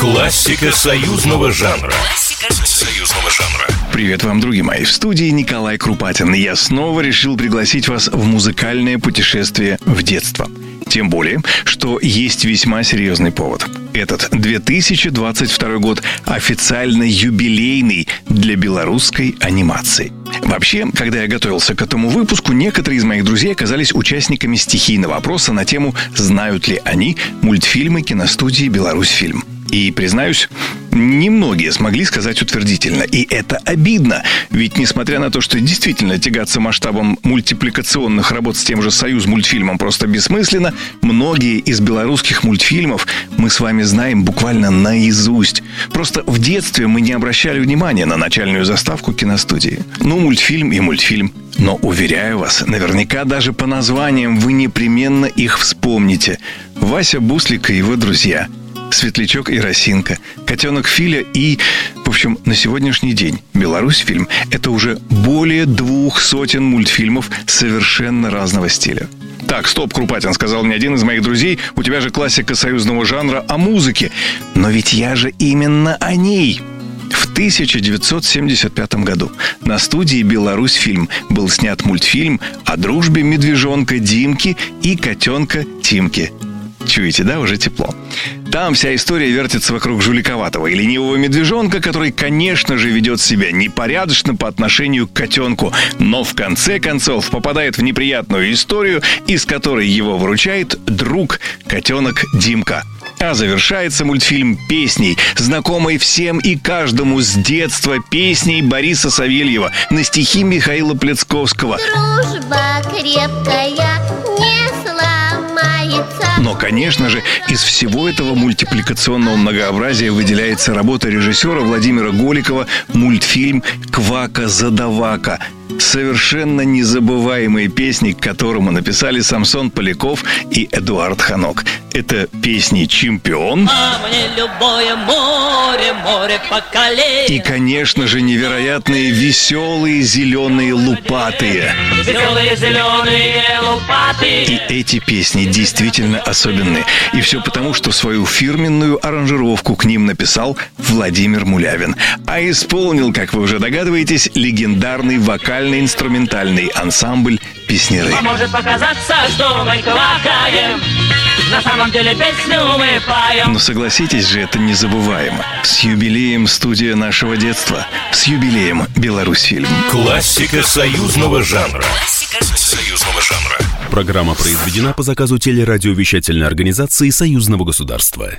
Классика союзного жанра. Классика союзного жанра. Привет вам, друзья мои. В студии Николай Крупатин. Я снова решил пригласить вас в музыкальное путешествие в детство. Тем более, что есть весьма серьезный повод. Этот 2022 год официально юбилейный для белорусской анимации. Вообще, когда я готовился к этому выпуску, некоторые из моих друзей оказались участниками стихийного опроса на тему «Знают ли они мультфильмы киностудии «Беларусьфильм». И, признаюсь, немногие смогли сказать утвердительно. И это обидно. Ведь, несмотря на то, что действительно тягаться масштабом мультипликационных работ с тем же «Союз» мультфильмом просто бессмысленно, многие из белорусских мультфильмов мы с вами знаем буквально наизусть. Просто в детстве мы не обращали внимания на начальную заставку киностудии. Ну, мультфильм и мультфильм. Но, уверяю вас, наверняка даже по названиям вы непременно их вспомните. Вася Буслик и его друзья – Светлячок и Росинка, Котенок Филя и, в общем, на сегодняшний день Беларусь фильм – это уже более двух сотен мультфильмов совершенно разного стиля. Так, стоп, Крупатин, сказал мне один из моих друзей, у тебя же классика союзного жанра о музыке. Но ведь я же именно о ней. В 1975 году на студии «Беларусь фильм» был снят мультфильм о дружбе медвежонка Димки и котенка Тимки. Чуете, да, уже тепло. Там вся история вертится вокруг жуликоватого и ленивого медвежонка, который, конечно же, ведет себя непорядочно по отношению к котенку, но в конце концов попадает в неприятную историю, из которой его выручает друг котенок Димка. А завершается мультфильм песней, знакомой всем и каждому с детства песней Бориса Савельева на стихи Михаила Плецковского. Дружба крепкая не. Но, конечно же, из всего этого мультипликационного многообразия выделяется работа режиссера Владимира Голикова мультфильм «Квака-задавака», совершенно незабываемые песни, к которому написали Самсон Поляков и Эдуард Ханок. Это песни «Чемпион» любое море, море и, конечно же, невероятные веселые зеленые лупатые. Зеленые, зеленые лопаты. И эти песни действительно особенные. И все потому, что свою фирменную аранжировку к ним написал Владимир Мулявин. А исполнил, как вы уже догадываетесь, легендарный вокально-инструментальный ансамбль «Песнеры». А может показаться, что мы квакаем. На самом деле песню мы поем. Но согласитесь же, это незабываемо. С юбилеем студия нашего детства. С юбилеем Беларусьфильм. Классика союзного жанра. Классика союзного жанра. Программа произведена по заказу телерадиовещательной организации Союзного государства.